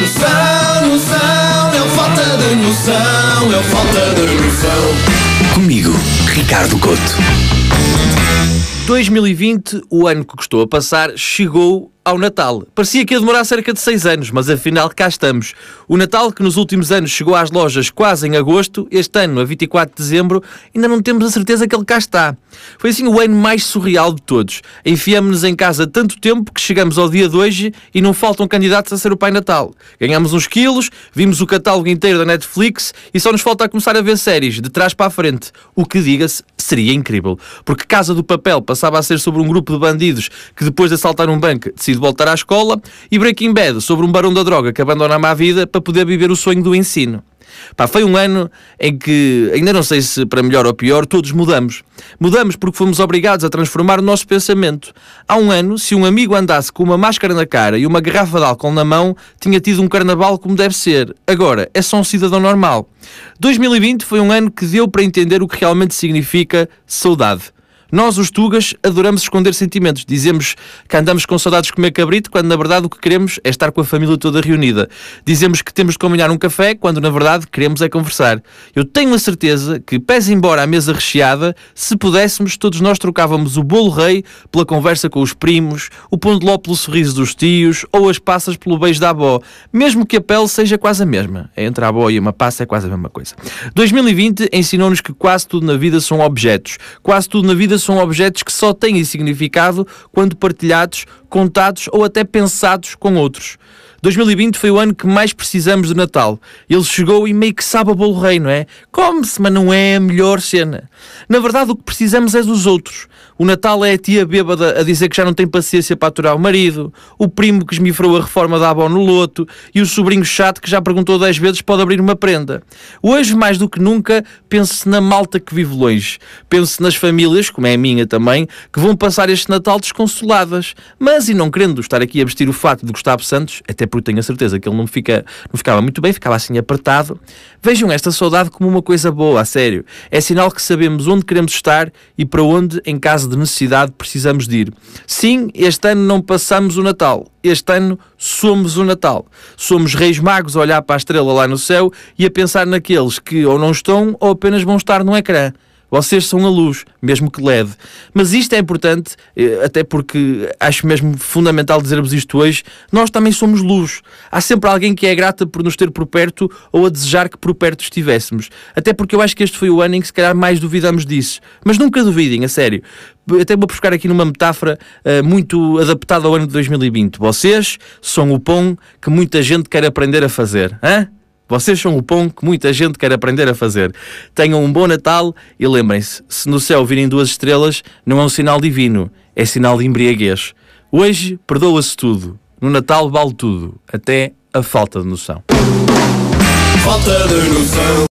Noção, noção, é falta de noção, é falta de noção. Comigo, Ricardo Couto. 2020, o ano que custou a passar, chegou ao Natal. Parecia que ia demorar cerca de seis anos, mas afinal cá estamos. O Natal, que nos últimos anos chegou às lojas quase em agosto, este ano, a 24 de dezembro, ainda não temos a certeza que ele cá está. Foi assim o ano mais surreal de todos. Enfiamos-nos em casa tanto tempo que chegamos ao dia de hoje e não faltam candidatos a ser o Pai Natal. Ganhamos uns quilos, vimos o catálogo inteiro da Netflix e só nos falta começar a ver séries, de trás para a frente. O que, diga-se, seria incrível. Porque Casa do Papel passava a ser sobre um grupo de bandidos que depois de assaltar um banco decide voltar à escola e Breaking Bad sobre um barão da droga que abandona a má vida para poder viver o sonho do ensino. Pá, foi um ano em que, ainda não sei se para melhor ou pior, todos mudamos. Mudamos porque fomos obrigados a transformar o nosso pensamento. Há um ano, se um amigo andasse com uma máscara na cara e uma garrafa de álcool na mão, tinha tido um carnaval como deve ser. Agora, é só um cidadão normal. 2020 foi um ano que deu para entender o que realmente significa saudade. Nós, os Tugas, adoramos esconder sentimentos. Dizemos que andamos com saudades de comer cabrito, quando na verdade o que queremos é estar com a família toda reunida. Dizemos que temos de combinar um café, quando na verdade queremos é conversar. Eu tenho a certeza que, pese embora a mesa recheada, se pudéssemos, todos nós trocávamos o bolo rei pela conversa com os primos, o pão de ló pelo sorriso dos tios ou as passas pelo beijo da avó, mesmo que a pele seja quase a mesma. Entre a avó e uma passa é quase a mesma coisa. 2020 ensinou-nos que quase tudo na vida são objetos. Quase tudo na vida são objetos que só têm significado quando partilhados, contados ou até pensados com outros. 2020 foi o ano que mais precisamos do Natal. Ele chegou e meio que sabe a bolo rei, não é? Come-se, mas não é a melhor cena. Na verdade, o que precisamos é dos outros. O Natal é a tia bêbada a dizer que já não tem paciência para aturar o marido, o primo que esmifrou a reforma da avó no loto e o sobrinho chato que já perguntou 10 vezes pode abrir uma prenda. Hoje, mais do que nunca, pense na malta que vive longe. Pense nas famílias, como é a minha também, que vão passar este Natal desconsoladas. Mas, e não querendo estar aqui a vestir o fato de Gustavo Santos, até porque tenho a certeza que ele não, fica, não ficava muito bem, ficava assim apertado, vejam esta saudade como uma coisa boa, a sério. É sinal que sabemos onde queremos estar e para onde, em caso de necessidade, precisamos de ir. Sim, este ano não passamos o Natal. Este ano somos o Natal. Somos reis magos a olhar para a estrela lá no céu e a pensar naqueles que ou não estão ou apenas vão estar no ecrã. Vocês são a luz, mesmo que LED. Mas isto é importante, eh, até porque acho mesmo fundamental dizermos isto hoje. Nós também somos luz. Há sempre alguém que é grata por nos ter por perto ou a desejar que por perto estivéssemos. Até porque eu acho que este foi o ano em que se calhar mais duvidamos disso. Mas nunca duvidem, a sério. Até vou buscar aqui numa metáfora uh, muito adaptada ao ano de 2020. Vocês são o pão que muita gente quer aprender a fazer. Hã? Vocês são o pão que muita gente quer aprender a fazer. Tenham um bom Natal e lembrem-se: se no céu virem duas estrelas, não é um sinal divino, é sinal de embriaguez. Hoje perdoa-se tudo. No Natal vale tudo, até a falta de noção. Falta de noção.